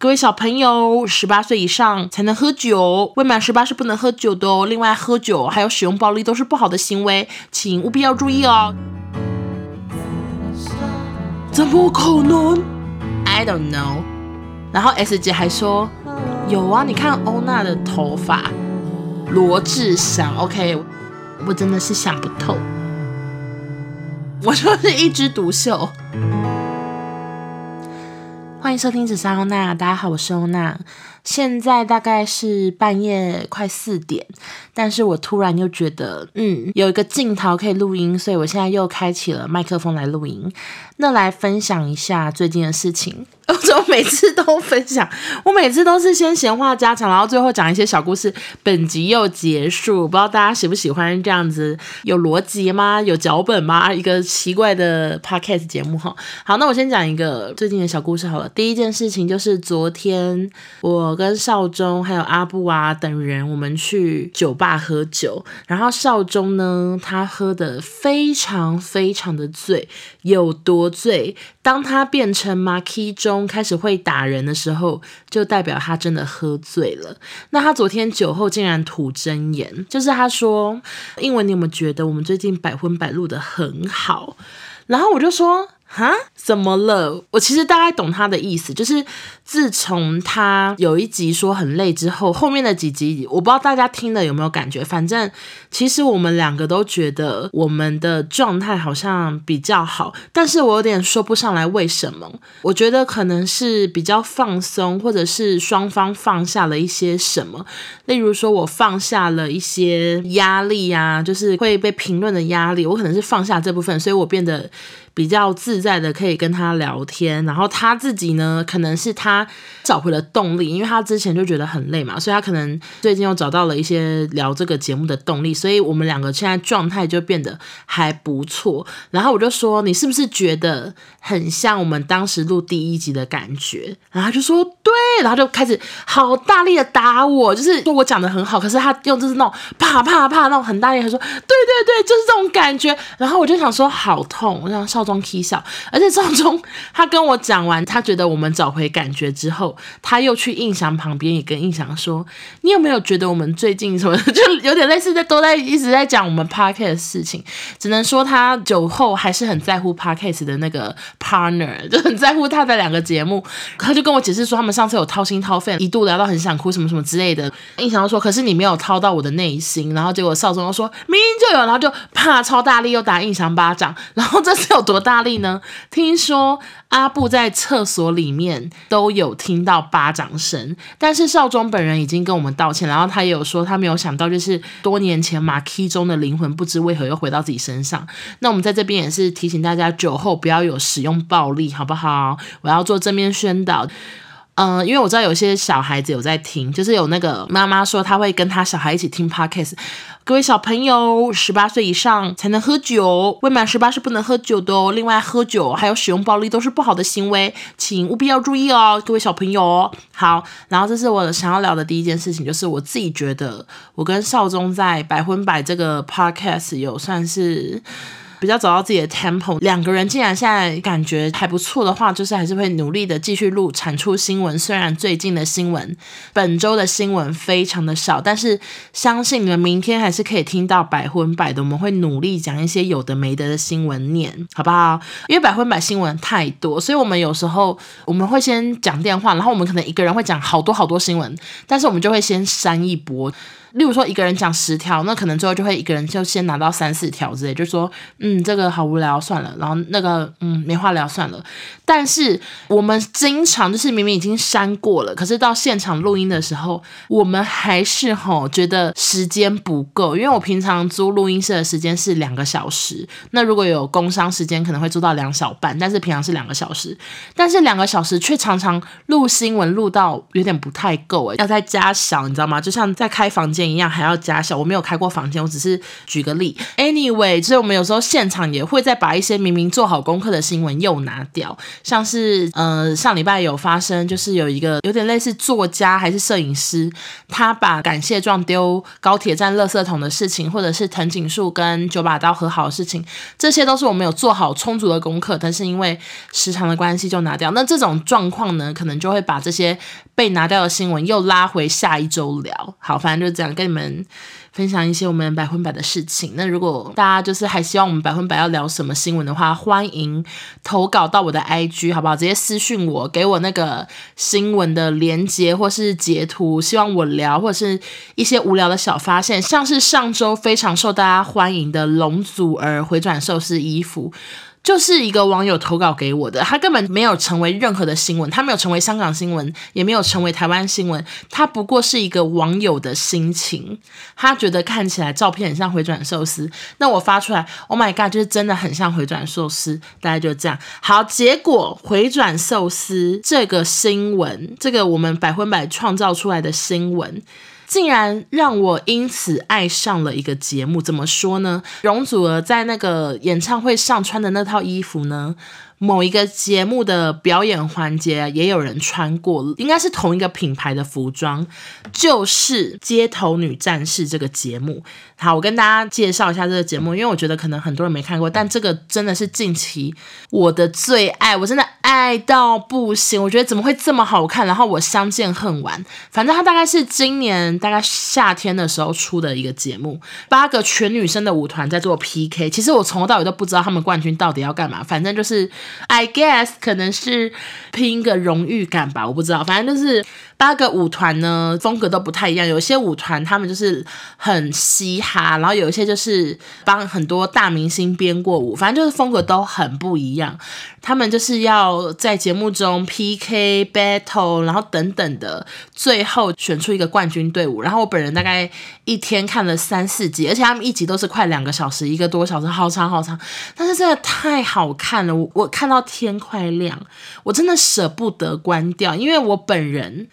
各位小朋友，十八岁以上才能喝酒，未满十八是不能喝酒的哦。另外，喝酒还有使用暴力都是不好的行为，请务必要注意哦。怎么可能？I don't know。然后 S 姐还说，有啊，你看欧娜的头发，罗志祥。OK，我真的是想不透。我说是一枝独秀。欢迎收听紫砂欧娜，大家好，我是欧娜。现在大概是半夜快四点，但是我突然又觉得，嗯，有一个镜头可以录音，所以我现在又开启了麦克风来录音。那来分享一下最近的事情。我怎么每次都分享？我每次都是先闲话家常，然后最后讲一些小故事。本集又结束，不知道大家喜不喜欢这样子有逻辑吗？有脚本吗？一个奇怪的 podcast 节目哈。好，那我先讲一个最近的小故事好了。第一件事情就是昨天我跟少中还有阿布啊等人，我们去酒吧喝酒，然后少中呢，他喝得非常非常的醉，有多醉？当他变成马 key 中。开始会打人的时候，就代表他真的喝醉了。那他昨天酒后竟然吐真言，就是他说：“英文，你有没有觉得我们最近百分百录得很好？”然后我就说。哈？怎么了？我其实大概懂他的意思，就是自从他有一集说很累之后，后面的几集我不知道大家听了有没有感觉。反正其实我们两个都觉得我们的状态好像比较好，但是我有点说不上来为什么。我觉得可能是比较放松，或者是双方放下了一些什么。例如说，我放下了一些压力呀，就是会被评论的压力，我可能是放下这部分，所以我变得。比较自在的可以跟他聊天，然后他自己呢，可能是他找回了动力，因为他之前就觉得很累嘛，所以他可能最近又找到了一些聊这个节目的动力，所以我们两个现在状态就变得还不错。然后我就说，你是不是觉得很像我们当时录第一集的感觉？然后他就说对，然后就开始好大力的打我，就是说我讲的很好，可是他用就是那种啪啪啪那种很大力，他说对对对，就是这种感觉。然后我就想说好痛，我想少。中 K 笑，而且赵忠他跟我讲完，他觉得我们找回感觉之后，他又去印象旁边也跟印象说：“你有没有觉得我们最近什么，就有点类似在都在一直在讲我们 Podcast 的事情？只能说他酒后还是很在乎 Podcast 的那个 partner，就很在乎他的两个节目。他就跟我解释说，他们上次有掏心掏肺，一度聊到很想哭，什么什么之类的。印翔说：可是你没有掏到我的内心。然后结果少忠又说：明明就有，然后就啪超大力又打印翔巴掌。然后这次有多？大力呢？听说阿布在厕所里面都有听到巴掌声，但是少中本人已经跟我们道歉，然后他也有说他没有想到，就是多年前马 key 中的灵魂不知为何又回到自己身上。那我们在这边也是提醒大家，酒后不要有使用暴力，好不好？我要做正面宣导。嗯，因为我知道有些小孩子有在听，就是有那个妈妈说她会跟她小孩一起听 podcast。各位小朋友，十八岁以上才能喝酒，未满十八是不能喝酒的哦。另外，喝酒还有使用暴力都是不好的行为，请务必要注意哦，各位小朋友。好，然后这是我想要聊的第一件事情，就是我自己觉得我跟少中在百分百这个 podcast 有算是。比较找到自己的 tempo，两个人既然现在感觉还不错的话，就是还是会努力的继续录产出新闻。虽然最近的新闻，本周的新闻非常的少，但是相信你们明天还是可以听到百分百的。我们会努力讲一些有的没的的新闻念，好不好？因为百分百新闻太多，所以我们有时候我们会先讲电话，然后我们可能一个人会讲好多好多新闻，但是我们就会先删一波。例如说一个人讲十条，那可能最后就会一个人就先拿到三四条之类，就说，嗯，这个好无聊，算了。然后那个，嗯，没话聊，算了。但是我们经常就是明明已经删过了，可是到现场录音的时候，我们还是吼觉得时间不够，因为我平常租录音室的时间是两个小时，那如果有工商时间可能会租到两小半，但是平常是两个小时，但是两个小时却常常录新闻录到有点不太够诶，要再加小，你知道吗？就像在开房间。一样还要加小，我没有开过房间，我只是举个例。Anyway，所以我们有时候现场也会再把一些明明做好功课的新闻又拿掉。像是呃上礼拜有发生，就是有一个有点类似作家还是摄影师，他把感谢状丢高铁站垃圾桶的事情，或者是藤井树跟九把刀和好的事情，这些都是我们有做好充足的功课，但是因为时长的关系就拿掉。那这种状况呢，可能就会把这些被拿掉的新闻又拉回下一周聊。好，反正就这样跟你们。分享一些我们百分百的事情。那如果大家就是还希望我们百分百要聊什么新闻的话，欢迎投稿到我的 IG，好不好？直接私讯我，给我那个新闻的连接或是截图，希望我聊，或者是一些无聊的小发现，像是上周非常受大家欢迎的龙祖儿回转寿司衣服。就是一个网友投稿给我的，他根本没有成为任何的新闻，他没有成为香港新闻，也没有成为台湾新闻，他不过是一个网友的心情，他觉得看起来照片很像回转寿司，那我发出来，Oh my god，就是真的很像回转寿司，大概就这样。好，结果回转寿司这个新闻，这个我们百分百创造出来的新闻。竟然让我因此爱上了一个节目，怎么说呢？容祖儿在那个演唱会上穿的那套衣服呢？某一个节目的表演环节也有人穿过，应该是同一个品牌的服装，就是《街头女战士》这个节目。好，我跟大家介绍一下这个节目，因为我觉得可能很多人没看过，但这个真的是近期我的最爱，我真的爱到不行。我觉得怎么会这么好看？然后我相见恨晚。反正它大概是今年大概夏天的时候出的一个节目，八个全女生的舞团在做 PK。其实我从头到尾都不知道他们冠军到底要干嘛，反正就是。I guess 可能是拼一个荣誉感吧，我不知道，反正就是。八个舞团呢，风格都不太一样。有些舞团他们就是很嘻哈，然后有一些就是帮很多大明星编过舞，反正就是风格都很不一样。他们就是要在节目中 PK battle，然后等等的，最后选出一个冠军队伍。然后我本人大概一天看了三四集，而且他们一集都是快两个小时，一个多小时，好长好长。但是真的太好看了，我我看到天快亮，我真的舍不得关掉，因为我本人。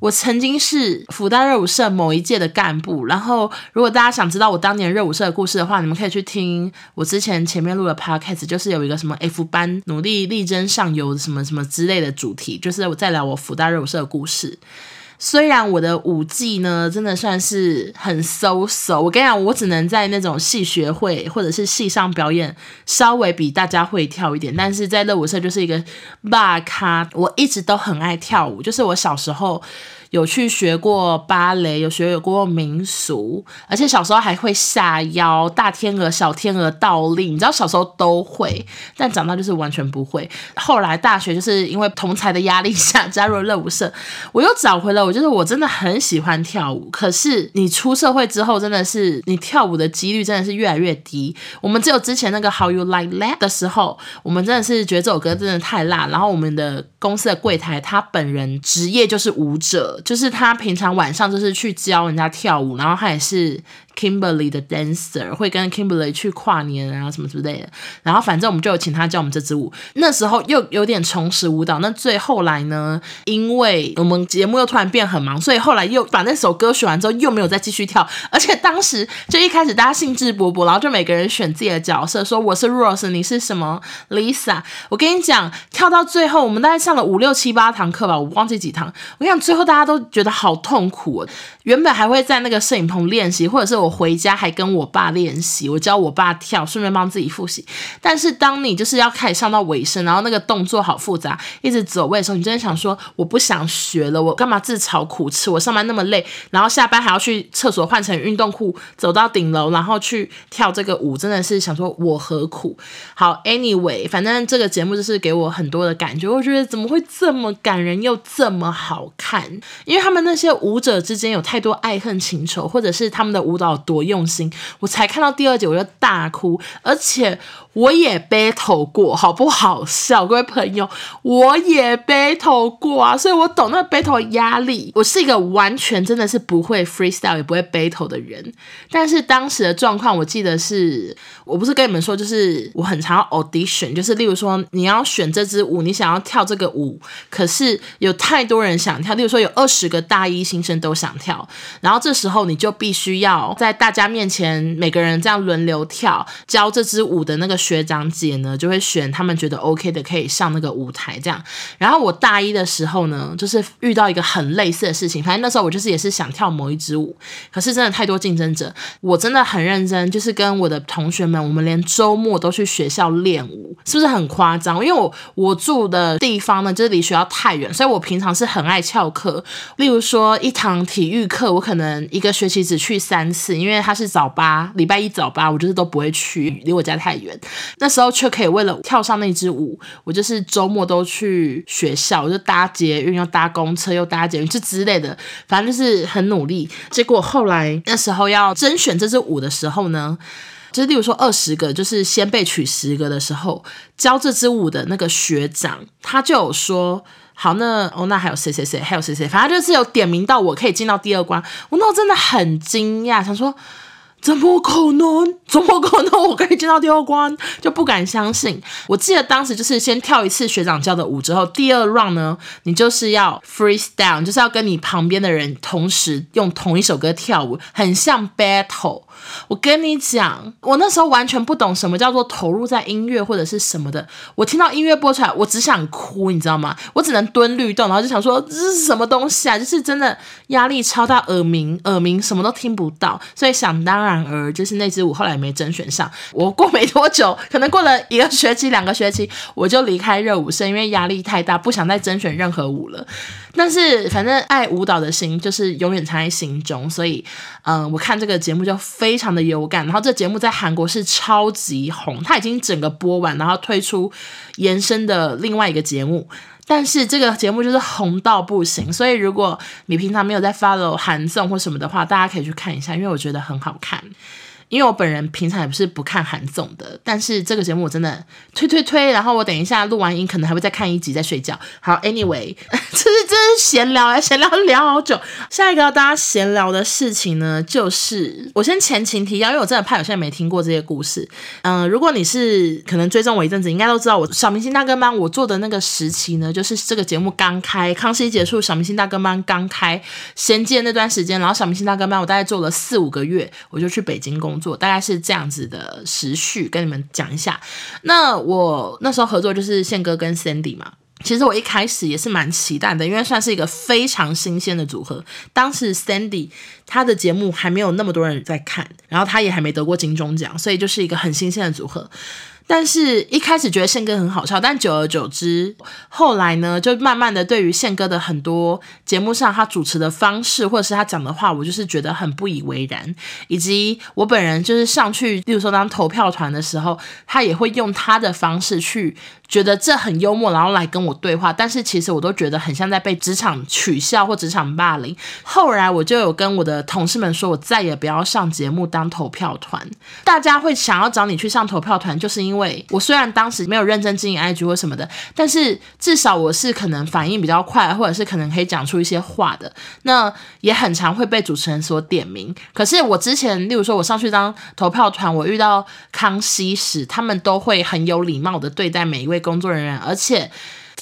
我曾经是辅大热舞社某一届的干部，然后如果大家想知道我当年热舞社的故事的话，你们可以去听我之前前面录的 podcast，就是有一个什么 F 班努力力争上游什么什么之类的主题，就是我在聊我辅大热舞社的故事。虽然我的舞技呢，真的算是很 so so，我跟你讲，我只能在那种戏学会或者是戏上表演，稍微比大家会跳一点，但是在热舞社就是一个大咖。我一直都很爱跳舞，就是我小时候。有去学过芭蕾，有学过民俗，而且小时候还会下腰、大天鹅、小天鹅倒立，你知道小时候都会，但长大就是完全不会。后来大学就是因为同才的压力 下加入了热舞社，我又找回了我，就是我真的很喜欢跳舞。可是你出社会之后，真的是你跳舞的几率真的是越来越低。我们只有之前那个 How You Like That 的时候，我们真的是觉得这首歌真的太辣，然后我们的公司的柜台他本人职业就是舞者。就是他平常晚上就是去教人家跳舞，然后他也是。Kimberly 的 dancer 会跟 Kimberly 去跨年啊什么之类的，然后反正我们就有请他教我们这支舞。那时候又有点重拾舞蹈。那最后来呢，因为我们节目又突然变很忙，所以后来又把那首歌学完之后又没有再继续跳。而且当时就一开始大家兴致勃勃，然后就每个人选自己的角色，说我是 Rose，你是什么 Lisa。我跟你讲，跳到最后我们大概上了五六七八堂课吧，我忘记几堂。我跟你讲，最后大家都觉得好痛苦。原本还会在那个摄影棚练习，或者是我。回家还跟我爸练习，我教我爸跳，顺便帮自己复习。但是当你就是要开始上到尾声，然后那个动作好复杂，一直走位的时候，你真的想说我不想学了，我干嘛自讨苦吃？我上班那么累，然后下班还要去厕所换成运动裤，走到顶楼，然后去跳这个舞，真的是想说我何苦？好，Anyway，反正这个节目就是给我很多的感觉，我觉得怎么会这么感人又这么好看？因为他们那些舞者之间有太多爱恨情仇，或者是他们的舞蹈。多用心，我才看到第二集我就大哭，而且我也 battle 过，好不好笑？各位朋友，我也 battle 过啊，所以我懂那个 battle 压力。我是一个完全真的是不会 freestyle 也不会 battle 的人，但是当时的状况，我记得是，我不是跟你们说，就是我很常要 audition，就是例如说你要选这支舞，你想要跳这个舞，可是有太多人想跳，例如说有二十个大一新生都想跳，然后这时候你就必须要在大家面前每个人这样轮流跳，教这支舞的那个学长姐呢，就会选他们觉得 OK 的，可以上那个舞台这样。然后我大一的时候呢，就是遇到一个很类似的事情，反正那时候我就是也是想跳某一支舞，可是真的太多竞争者，我真的很认真，就是跟我的同学们，我们连周末都去学校练舞，是不是很夸张？因为我我住的地方呢，就是离学校太远，所以我平常是很爱翘课。例如说一堂体育课，我可能一个学期只去三次，因为它是早八，礼拜一早八，我就是都不会去，离我家太远。那时候却可以为了跳上那支舞，我就是周末都去学校，我就搭捷运，又搭公车，又搭捷运，这之类的，反正就是很努力。结果后来那时候要甄选这支舞的时候呢，就是例如说二十个，就是先被取十个的时候，教这支舞的那个学长，他就有说，好，那哦，那还有谁谁谁，还有谁谁，反正就是有点名到我可以进到第二关，我那时候真的很惊讶，想说。怎么可能？怎么可能？我可以进到第二关，就不敢相信。我记得当时就是先跳一次学长教的舞之后，第二 round 呢，你就是要 freestyle，就是要跟你旁边的人同时用同一首歌跳舞，很像 battle。我跟你讲，我那时候完全不懂什么叫做投入在音乐或者是什么的。我听到音乐播出来，我只想哭，你知道吗？我只能蹲律动，然后就想说这是什么东西啊？就是真的压力超大，耳鸣，耳鸣，什么都听不到。所以想当然而就是那支舞后来没甄选上。我过没多久，可能过了一个学期、两个学期，我就离开热舞社，因为压力太大，不想再甄选任何舞了。但是反正爱舞蹈的心就是永远藏在心中，所以嗯、我看这个节目就非常的有感。然后这节目在韩国是超级红，它已经整个播完，然后推出延伸的另外一个节目。但是这个节目就是红到不行，所以如果你平常没有在 follow 韩综或什么的话，大家可以去看一下，因为我觉得很好看。因为我本人平常也不是不看韩综的，但是这个节目我真的推推推，然后我等一下录完音可能还会再看一集再睡觉。好，Anyway，这是这是闲聊啊，闲聊聊好久。下一个要大家闲聊的事情呢，就是我先前情提要，因为我真的怕有些人没听过这些故事。嗯、如果你是可能追踪我一阵子，应该都知道我小明星大跟班我做的那个时期呢，就是这个节目刚开，康熙结束，小明星大跟班刚开，衔接那段时间，然后小明星大跟班我大概做了四五个月，我就去北京工。做大概是这样子的时序，跟你们讲一下。那我那时候合作就是宪哥跟 Sandy 嘛。其实我一开始也是蛮期待的，因为算是一个非常新鲜的组合。当时 Sandy 他的节目还没有那么多人在看，然后他也还没得过金钟奖，所以就是一个很新鲜的组合。但是一开始觉得宪哥很好笑，但久而久之，后来呢，就慢慢的对于宪哥的很多节目上他主持的方式，或者是他讲的话，我就是觉得很不以为然。以及我本人就是上去，例如说当投票团的时候，他也会用他的方式去觉得这很幽默，然后来跟我对话。但是其实我都觉得很像在被职场取笑或职场霸凌。后来我就有跟我的同事们说，我再也不要上节目当投票团。大家会想要找你去上投票团，就是因为。我虽然当时没有认真经营 IG 或什么的，但是至少我是可能反应比较快，或者是可能可以讲出一些话的。那也很常会被主持人所点名。可是我之前，例如说我上去当投票团，我遇到康熙时，他们都会很有礼貌的对待每一位工作人员，而且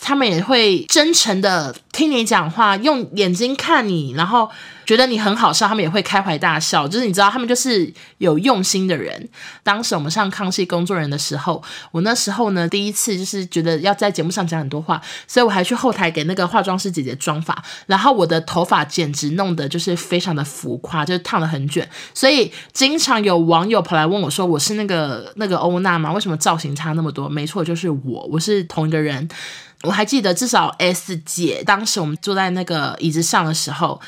他们也会真诚的听你讲话，用眼睛看你，然后。觉得你很好笑，他们也会开怀大笑。就是你知道，他们就是有用心的人。当时我们上康熙工作人的时候，我那时候呢，第一次就是觉得要在节目上讲很多话，所以我还去后台给那个化妆师姐姐妆发，然后我的头发简直弄得就是非常的浮夸，就是烫得很卷。所以经常有网友跑来问我说：“我是那个那个欧娜吗？为什么造型差那么多？”没错，就是我，我是同一个人。我还记得，至少 S 姐当时我们坐在那个椅子上的时候。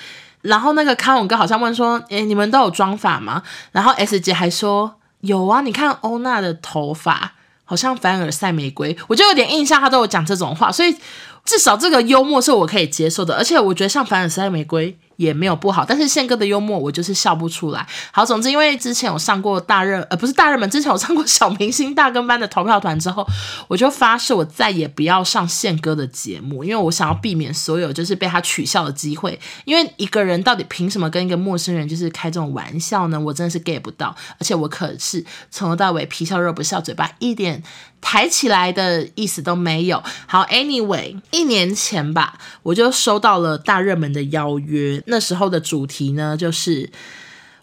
然后那个康永哥好像问说：“诶，你们都有妆发吗？”然后 S 姐还说：“有啊，你看欧娜的头发好像凡尔赛玫瑰。”我就有点印象，她都有讲这种话，所以至少这个幽默是我可以接受的。而且我觉得像凡尔赛玫瑰。也没有不好，但是宪哥的幽默我就是笑不出来。好，总之因为之前有上过大热，呃，不是大热门，之前有上过小明星大跟班的投票团之后，我就发誓我再也不要上宪哥的节目，因为我想要避免所有就是被他取笑的机会。因为一个人到底凭什么跟一个陌生人就是开这种玩笑呢？我真的是 get 不到，而且我可是从头到尾皮笑肉不笑，嘴巴一点。抬起来的意思都没有。好，Anyway，一年前吧，我就收到了大热门的邀约。那时候的主题呢，就是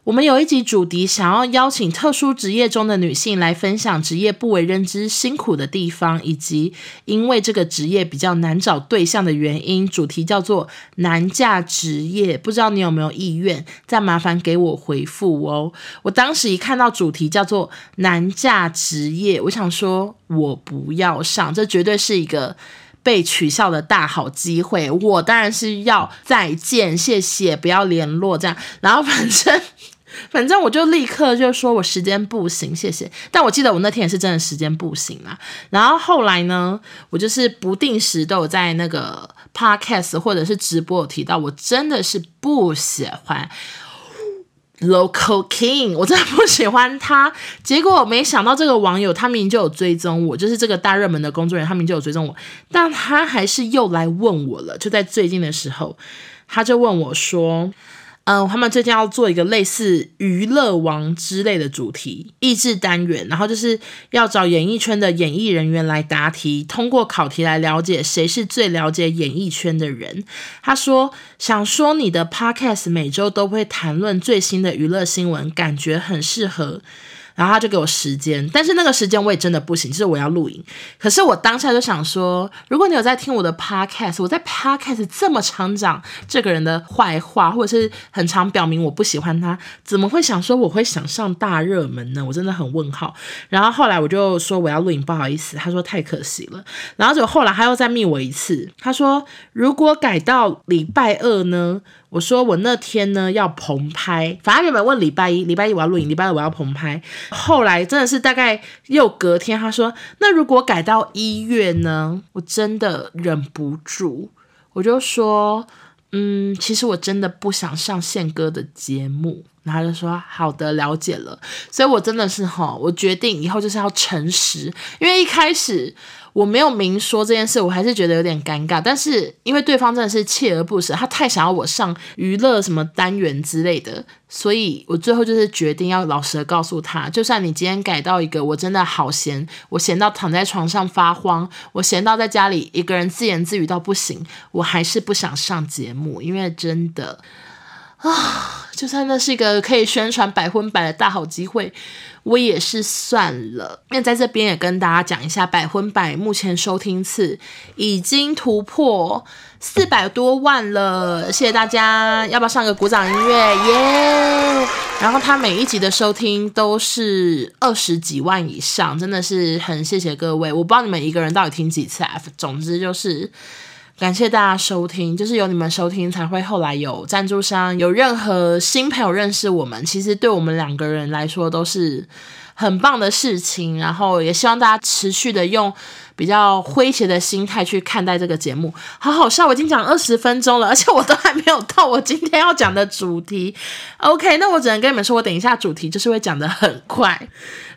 我们有一集主题想要邀请特殊职业中的女性来分享职业不为人知辛苦的地方，以及因为这个职业比较难找对象的原因。主题叫做“难嫁职业”，不知道你有没有意愿？再麻烦给我回复哦。我当时一看到主题叫做“难嫁职业”，我想说，我不要上，这绝对是一个被取笑的大好机会。我当然是要再见，谢谢，不要联络这样。然后反正。反正我就立刻就说我时间不行，谢谢。但我记得我那天也是真的时间不行啦。然后后来呢，我就是不定时都有在那个 podcast 或者是直播有提到，我真的是不喜欢 Local King，我真的不喜欢他。结果没想到这个网友他明明就有追踪我，就是这个大热门的工作人员，他明明就有追踪我，但他还是又来问我了。就在最近的时候，他就问我说。嗯，他们最近要做一个类似娱乐王之类的主题益智单元，然后就是要找演艺圈的演艺人员来答题，通过考题来了解谁是最了解演艺圈的人。他说：“想说你的 podcast 每周都会谈论最新的娱乐新闻，感觉很适合。”然后他就给我时间，但是那个时间我也真的不行，就是我要录影。可是我当下就想说，如果你有在听我的 podcast，我在 podcast 这么常讲这个人的坏话，或者是很常表明我不喜欢他，怎么会想说我会想上大热门呢？我真的很问号。然后后来我就说我要录影，不好意思，他说太可惜了。然后就后来他又再密我一次，他说如果改到礼拜二呢？我说我那天呢要棚拍，反正原本问礼拜一，礼拜一我要录影，礼拜二我要棚拍。后来真的是大概又隔天，他说那如果改到一月呢？我真的忍不住，我就说嗯，其实我真的不想上宪哥的节目。然后就说好的，了解了。所以我真的是哈，我决定以后就是要诚实，因为一开始。我没有明说这件事，我还是觉得有点尴尬。但是因为对方真的是锲而不舍，他太想要我上娱乐什么单元之类的，所以我最后就是决定要老实的告诉他，就算你今天改到一个我真的好闲，我闲到躺在床上发慌，我闲到在家里一个人自言自语到不行，我还是不想上节目，因为真的啊，就算那是一个可以宣传百分百的大好机会。我也是算了，那在这边也跟大家讲一下，百分百目前收听次已经突破四百多万了，谢谢大家，要不要上个鼓掌音乐？耶！然后他每一集的收听都是二十几万以上，真的是很谢谢各位。我不知道你们一个人到底听几次啊，总之就是。感谢大家收听，就是有你们收听，才会后来有赞助商，有任何新朋友认识我们，其实对我们两个人来说都是很棒的事情。然后也希望大家持续的用比较诙谐的心态去看待这个节目。好好笑，我已经讲二十分钟了，而且我都还没有到我今天要讲的主题。OK，那我只能跟你们说，我等一下主题就是会讲的很快。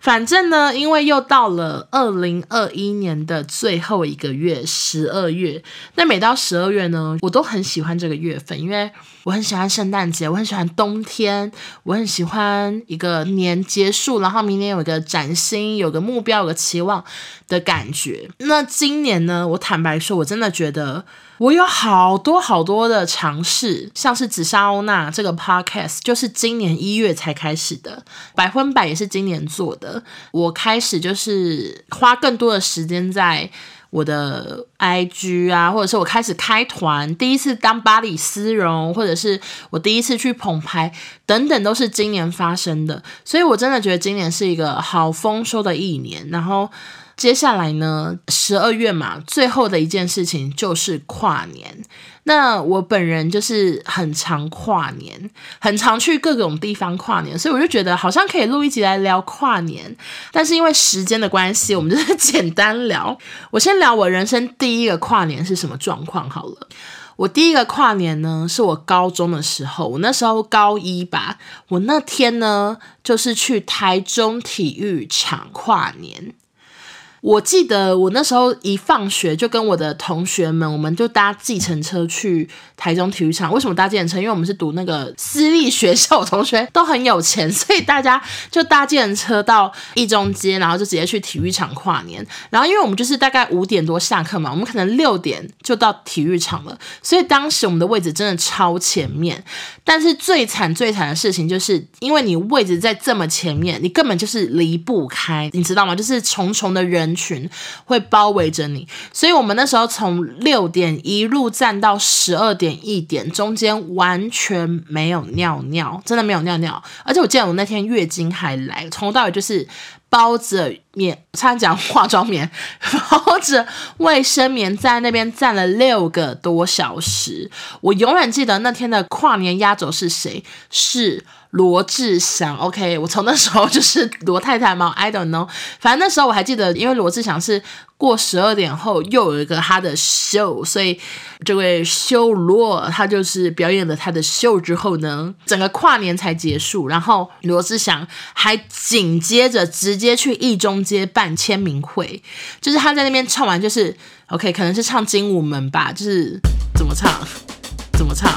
反正呢，因为又到了二零二一年的最后一个月，十二月。那每到十二月呢，我都很喜欢这个月份，因为我很喜欢圣诞节，我很喜欢冬天，我很喜欢一个年结束，然后明年有一个崭新，有个目标，有个期望的感觉。那今年呢，我坦白说，我真的觉得。我有好多好多的尝试，像是紫砂欧娜这个 podcast，就是今年一月才开始的，百分百也是今年做的。我开始就是花更多的时间在我的 IG 啊，或者是我开始开团，第一次当巴黎丝绒，或者是我第一次去捧拍，等等，都是今年发生的。所以我真的觉得今年是一个好丰收的一年，然后。接下来呢，十二月嘛，最后的一件事情就是跨年。那我本人就是很常跨年，很常去各种地方跨年，所以我就觉得好像可以录一集来聊跨年。但是因为时间的关系，我们就是简单聊。我先聊我人生第一个跨年是什么状况好了。我第一个跨年呢，是我高中的时候，我那时候高一吧。我那天呢，就是去台中体育场跨年。我记得我那时候一放学就跟我的同学们，我们就搭计程车去台中体育场。为什么搭计程车？因为我们是读那个私立学校，同学都很有钱，所以大家就搭计程车到一中街，然后就直接去体育场跨年。然后因为我们就是大概五点多下课嘛，我们可能六点就到体育场了，所以当时我们的位置真的超前面。但是最惨最惨的事情就是，因为你位置在这么前面，你根本就是离不开，你知道吗？就是重重的人。群会包围着你，所以我们那时候从六点一路站到十二点一点，中间完全没有尿尿，真的没有尿尿。而且我记得我那天月经还来，从头到尾就是包着棉，差点讲化妆棉，包着卫生棉在那边站了六个多小时。我永远记得那天的跨年压轴是谁？是。罗志祥，OK，我从那时候就是罗太太嘛，I don't know，反正那时候我还记得，因为罗志祥是过十二点后又有一个他的秀，所以这位修罗他就是表演了他的秀之后呢，整个跨年才结束，然后罗志祥还紧接着直接去一中街办签名会，就是他在那边唱完就是 OK，可能是唱精武门吧，就是怎么唱？怎么唱。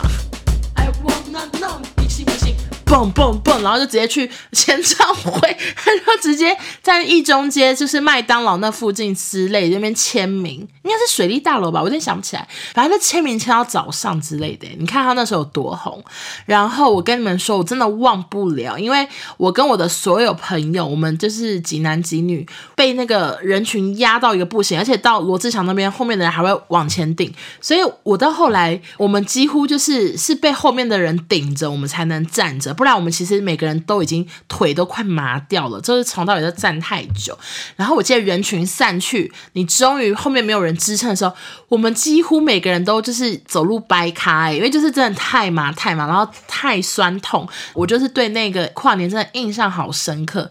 蹦蹦蹦，然后就直接去签唱会，他就直接在一中街，就是麦当劳那附近之类那边签名，应该是水利大楼吧，我有点想不起来。反正签名签到早上之类的，你看他那时候有多红。然后我跟你们说，我真的忘不了，因为我跟我的所有朋友，我们就是几男几女，被那个人群压到一个不行，而且到罗志祥那边，后面的人还会往前顶，所以我到后来，我们几乎就是是被后面的人顶着，我们才能站着。不然我们其实每个人都已经腿都快麻掉了，就是从到底在站太久。然后我记得人群散去，你终于后面没有人支撑的时候，我们几乎每个人都就是走路掰开，因为就是真的太麻太麻，然后太酸痛。我就是对那个跨年真的印象好深刻。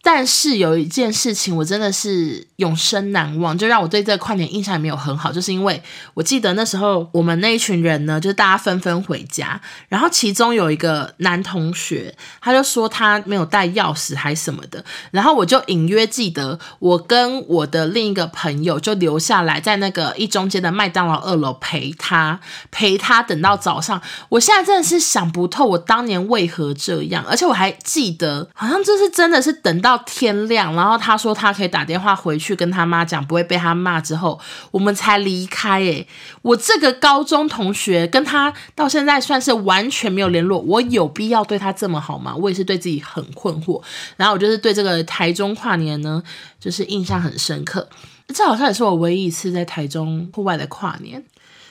但是有一件事情我真的是永生难忘，就让我对这个跨年印象也没有很好，就是因为我记得那时候我们那一群人呢，就是大家纷纷回家，然后其中有一个男同学，他就说他没有带钥匙还什么的，然后我就隐约记得我跟我的另一个朋友就留下来在那个一中间的麦当劳二楼陪他，陪他等到早上。我现在真的是想不透我当年为何这样，而且我还记得好像就是真的是等到。到天亮，然后他说他可以打电话回去跟他妈讲，不会被他骂。之后我们才离开。诶，我这个高中同学跟他到现在算是完全没有联络，我有必要对他这么好吗？我也是对自己很困惑。然后我就是对这个台中跨年呢，就是印象很深刻。这好像也是我唯一一次在台中户外的跨年。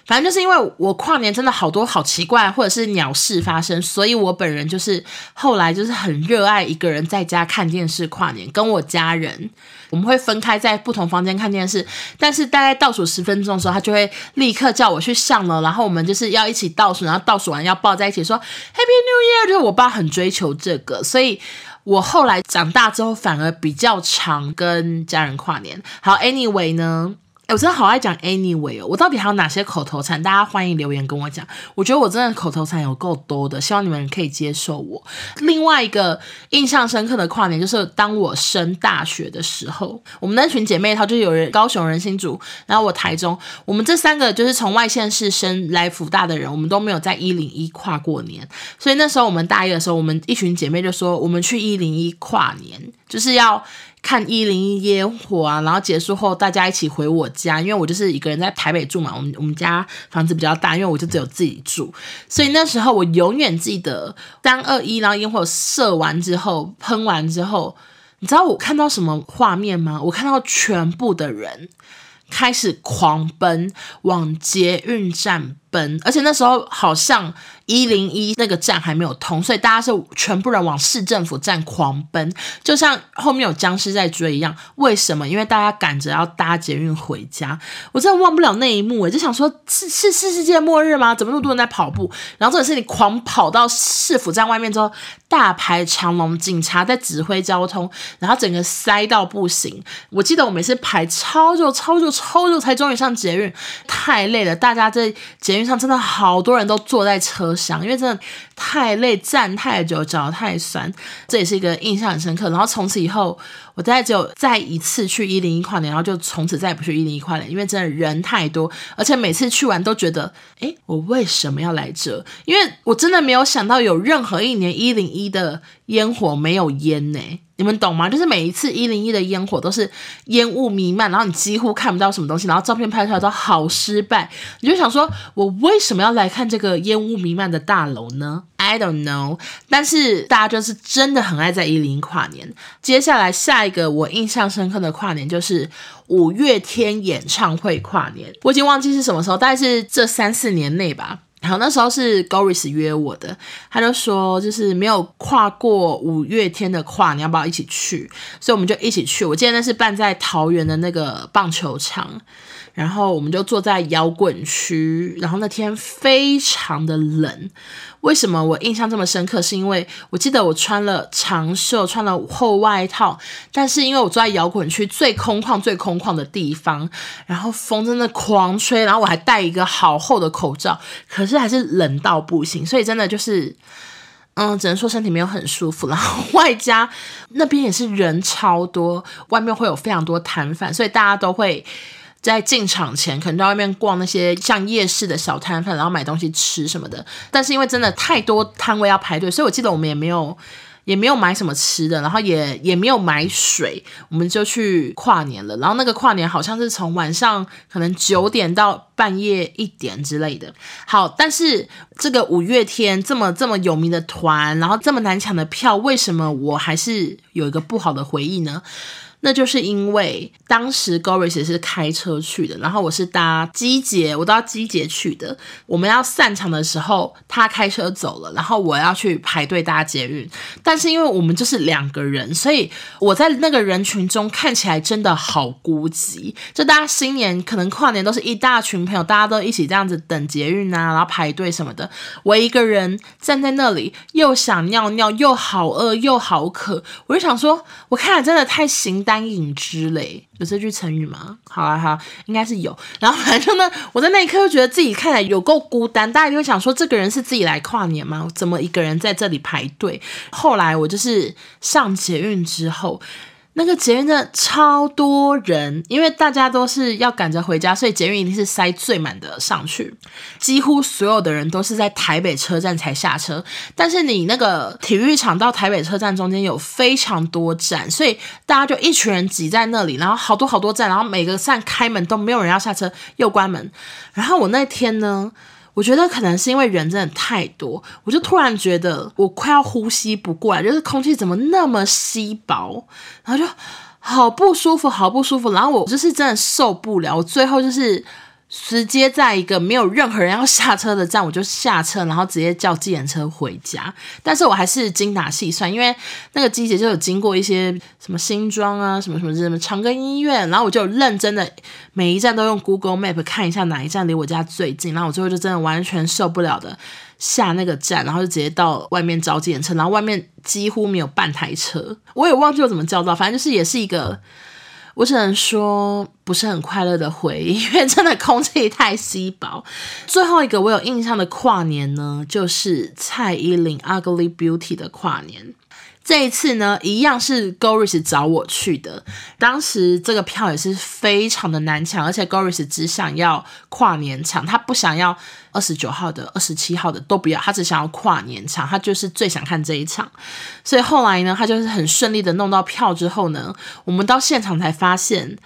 反正就是因为我跨年真的好多好奇怪或者是鸟事发生，所以我本人就是后来就是很热爱一个人在家看电视跨年，跟我家人我们会分开在不同房间看电视，但是大概倒数十分钟的时候，他就会立刻叫我去上楼，然后我们就是要一起倒数，然后倒数完要抱在一起说 Happy New Year，就是我爸很追求这个，所以我后来长大之后反而比较常跟家人跨年。好，Anyway 呢。欸、我真的好爱讲 anyway 哦，我到底还有哪些口头禅？大家欢迎留言跟我讲。我觉得我真的口头禅有够多的，希望你们可以接受我。另外一个印象深刻的跨年，就是当我升大学的时候，我们那群姐妹她就有人高雄人、心组，然后我台中，我们这三个就是从外县市升来福大的人，我们都没有在一零一跨过年，所以那时候我们大一的时候，我们一群姐妹就说，我们去一零一跨年，就是要。看一零一烟火啊，然后结束后大家一起回我家，因为我就是一个人在台北住嘛，我们我们家房子比较大，因为我就只有自己住，所以那时候我永远记得三二一，然后烟火射完之后，喷完之后，你知道我看到什么画面吗？我看到全部的人开始狂奔往捷运站奔，而且那时候好像。一零一那个站还没有通，所以大家是全部人往市政府站狂奔，就像后面有僵尸在追一样。为什么？因为大家赶着要搭捷运回家。我真的忘不了那一幕，我就想说，是是是世界末日吗？怎么那么多人在跑步？然后这也是你狂跑到市府站外面之后，大排长龙，警察在指挥交通，然后整个塞到不行。我记得我每次排超久、超久、超久才终于上捷运，太累了。大家在捷运上真的好多人都坐在车厢，因为真的太累，站太久，脚太酸，这也是一个印象很深刻。然后从此以后，我大概只有再一次去一零一跨年，然后就从此再也不去一零一跨年，因为真的人太多，而且每次去完都觉得，诶，我为什么要来这？因为我真的没有想到有任何一年一零一的烟火没有烟呢。你们懂吗？就是每一次一零一的烟火都是烟雾弥漫，然后你几乎看不到什么东西，然后照片拍出来都好失败。你就想说，我为什么要来看这个烟雾弥漫的大楼呢？I don't know。但是大家就是真的很爱在一零跨年。接下来下一个我印象深刻的跨年就是五月天演唱会跨年，我已经忘记是什么时候，大概是这三四年内吧。然后那时候是 Goris 约我的，他就说就是没有跨过五月天的跨，你要不要一起去？所以我们就一起去。我记得那是办在桃园的那个棒球场。然后我们就坐在摇滚区，然后那天非常的冷。为什么我印象这么深刻？是因为我记得我穿了长袖，穿了厚外套，但是因为我坐在摇滚区最空旷、最空旷的地方，然后风真的狂吹，然后我还戴一个好厚的口罩，可是还是冷到不行。所以真的就是，嗯，只能说身体没有很舒服。然后外加那边也是人超多，外面会有非常多摊贩，所以大家都会。在进场前，可能在外面逛那些像夜市的小摊贩，然后买东西吃什么的。但是因为真的太多摊位要排队，所以我记得我们也没有也没有买什么吃的，然后也也没有买水，我们就去跨年了。然后那个跨年好像是从晚上可能九点到半夜一点之类的。好，但是这个五月天这么这么有名的团，然后这么难抢的票，为什么我还是有一个不好的回忆呢？那就是因为当时 Goris 是开车去的，然后我是搭机捷，我搭机捷去的。我们要散场的时候，他开车走了，然后我要去排队搭捷运。但是因为我们就是两个人，所以我在那个人群中看起来真的好孤寂。就大家新年可能跨年都是一大群朋友，大家都一起这样子等捷运啊，然后排队什么的。我一个人站在那里，又想尿尿，又好饿，又好渴。我就想说，我看来真的太形。单影之类，有这句成语吗？好啊，好，应该是有。然后反正呢，我在那一刻就觉得自己看起来有够孤单。大家就会想说，这个人是自己来跨年吗？怎么一个人在这里排队？后来我就是上捷运之后。那个捷运站超多人，因为大家都是要赶着回家，所以捷运一定是塞最满的上去。几乎所有的人都是在台北车站才下车，但是你那个体育场到台北车站中间有非常多站，所以大家就一群人挤在那里，然后好多好多站，然后每个站开门都没有人要下车，又关门。然后我那天呢，我觉得可能是因为人真的太多，我就突然觉得我快要呼吸不过来，就是空气怎么那么稀薄，然后就好不舒服，好不舒服，然后我就是真的受不了，我最后就是。直接在一个没有任何人要下车的站，我就下车，然后直接叫计程车回家。但是我还是精打细算，因为那个机捷就有经过一些什么新庄啊，什么什么什么长庚医院，然后我就认真的每一站都用 Google Map 看一下哪一站离我家最近，然后我最后就真的完全受不了的下那个站，然后就直接到外面找计程车，然后外面几乎没有半台车，我也忘记我怎么叫到，反正就是也是一个。我只能说不是很快乐的回忆，因为真的空气太稀薄。最后一个我有印象的跨年呢，就是蔡依林《Ugly Beauty》的跨年。这一次呢，一样是 Goris 找我去的。当时这个票也是非常的难抢，而且 Goris 只想要跨年场，他不想要二十九号的、二十七号的都不要，他只想要跨年场，他就是最想看这一场。所以后来呢，他就是很顺利的弄到票之后呢，我们到现场才发现。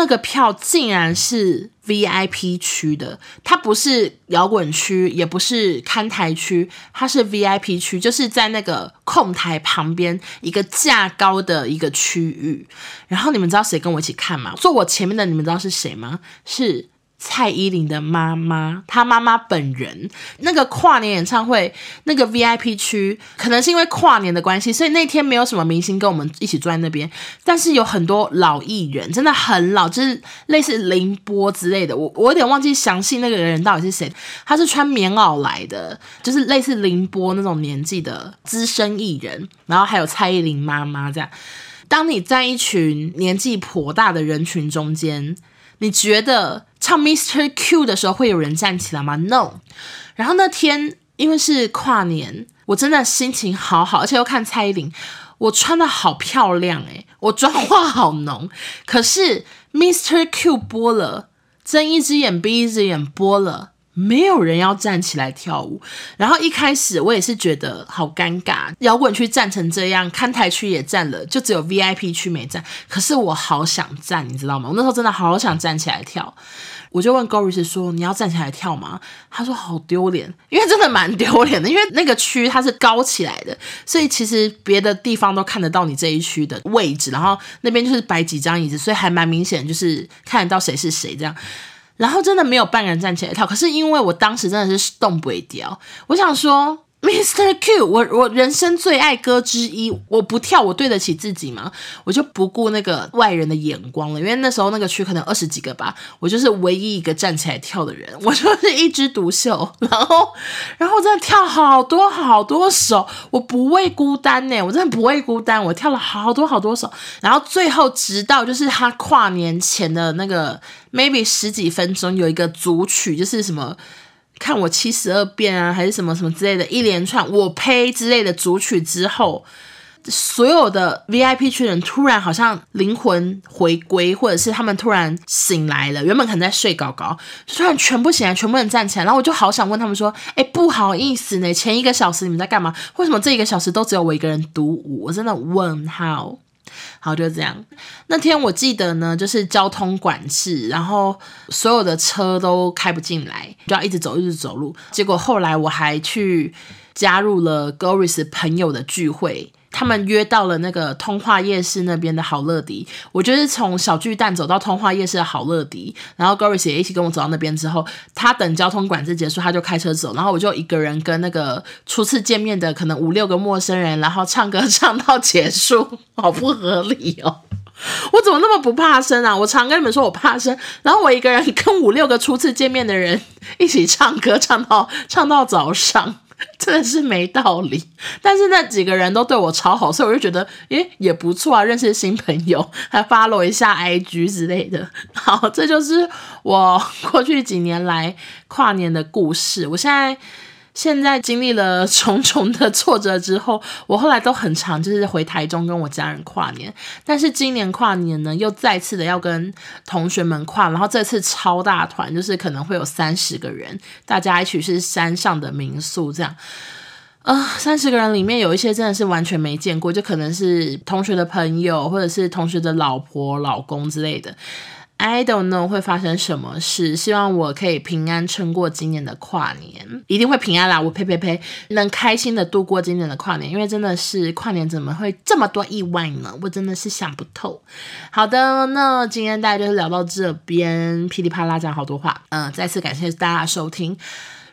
那个票竟然是 VIP 区的，它不是摇滚区，也不是看台区，它是 VIP 区，就是在那个控台旁边一个架高的一个区域。然后你们知道谁跟我一起看吗？坐我前面的你们知道是谁吗？是。蔡依林的妈妈，她妈妈本人，那个跨年演唱会那个 VIP 区，可能是因为跨年的关系，所以那天没有什么明星跟我们一起坐在那边，但是有很多老艺人，真的很老，就是类似凌波之类的。我我有点忘记详细那个人到底是谁，他是穿棉袄来的，就是类似凌波那种年纪的资深艺人，然后还有蔡依林妈妈这样。当你在一群年纪颇大的人群中间，你觉得唱 Mr. Q 的时候会有人站起来吗？No。然后那天因为是跨年，我真的心情好好，而且又看蔡依林，我穿的好漂亮诶。我妆化好浓，可是 Mr. Q 播了，睁一只眼闭一只眼播了。没有人要站起来跳舞，然后一开始我也是觉得好尴尬，摇滚区站成这样，看台区也站了，就只有 VIP 区没站。可是我好想站，你知道吗？我那时候真的好想站起来跳，我就问 Goris 说：“你要站起来跳吗？”他说：“好丢脸，因为真的蛮丢脸的，因为那个区它是高起来的，所以其实别的地方都看得到你这一区的位置，然后那边就是摆几张椅子，所以还蛮明显，就是看得到谁是谁这样。”然后真的没有半个人站起来跳，可是因为我当时真的是动不掉，我想说。Mr. Q，我我人生最爱歌之一，我不跳，我对得起自己吗？我就不顾那个外人的眼光了，因为那时候那个区可能二十几个吧，我就是唯一一个站起来跳的人，我就是一枝独秀，然后然后真的跳好多好多首，我不畏孤单呢，我真的不畏孤单，我跳了好多好多首，然后最后直到就是他跨年前的那个 maybe 十几分钟有一个组曲，就是什么。看我七十二变啊，还是什么什么之类的，一连串我呸之类的组曲之后，所有的 VIP 区人突然好像灵魂回归，或者是他们突然醒来了，原本可能在睡高高，突然全部醒来，全部人站起来，然后我就好想问他们说：“哎，不好意思呢，前一个小时你们在干嘛？为什么这一个小时都只有我一个人独舞？我真的问号。”好，就这样。那天我记得呢，就是交通管制，然后所有的车都开不进来，就要一直走，一直走路。结果后来我还去加入了 Goris 朋友的聚会。他们约到了那个通化夜市那边的好乐迪，我就是从小巨蛋走到通化夜市的好乐迪，然后 Goris 也一起跟我走到那边之后，他等交通管制结束，他就开车走，然后我就一个人跟那个初次见面的可能五六个陌生人，然后唱歌唱到结束，好不合理哦！我怎么那么不怕生啊？我常跟你们说我怕生，然后我一个人跟五六个初次见面的人一起唱歌，唱到唱到早上。真的是没道理，但是那几个人都对我超好，所以我就觉得，诶，也不错啊，认识新朋友，还 follow 一下 IG 之类的。好，这就是我过去几年来跨年的故事。我现在。现在经历了重重的挫折之后，我后来都很常就是回台中跟我家人跨年。但是今年跨年呢，又再次的要跟同学们跨，然后这次超大团，就是可能会有三十个人，大家一起是山上的民宿这样。啊、三十个人里面有一些真的是完全没见过，就可能是同学的朋友，或者是同学的老婆、老公之类的。I don't know 会发生什么事，希望我可以平安撑过今年的跨年，一定会平安啦！我呸呸呸，能开心的度过今年的跨年，因为真的是跨年怎么会这么多意外呢？我真的是想不透。好的，那今天大家就是聊到这边，噼里啪啦讲好多话，嗯、再次感谢大家收听。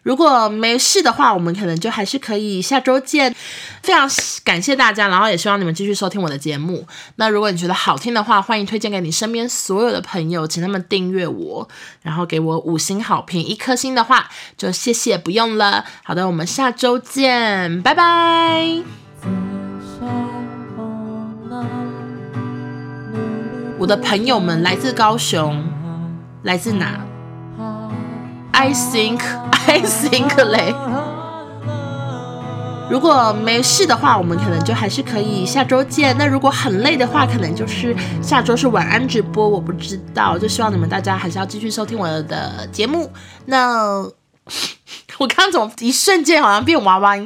如果没事的话，我们可能就还是可以下周见。非常感谢大家，然后也希望你们继续收听我的节目。那如果你觉得好听的话，欢迎推荐给你身边所有的朋友，请他们订阅我，然后给我五星好评。一颗星的话就谢谢，不用了。好的，我们下周见，拜拜。我的朋友们来自高雄，来自哪？I think, I think 嘞。如果没事的话，我们可能就还是可以下周见。那如果很累的话，可能就是下周是晚安直播，我不知道。就希望你们大家还是要继续收听我的节目。那 我刚刚怎么一瞬间好像变娃娃音？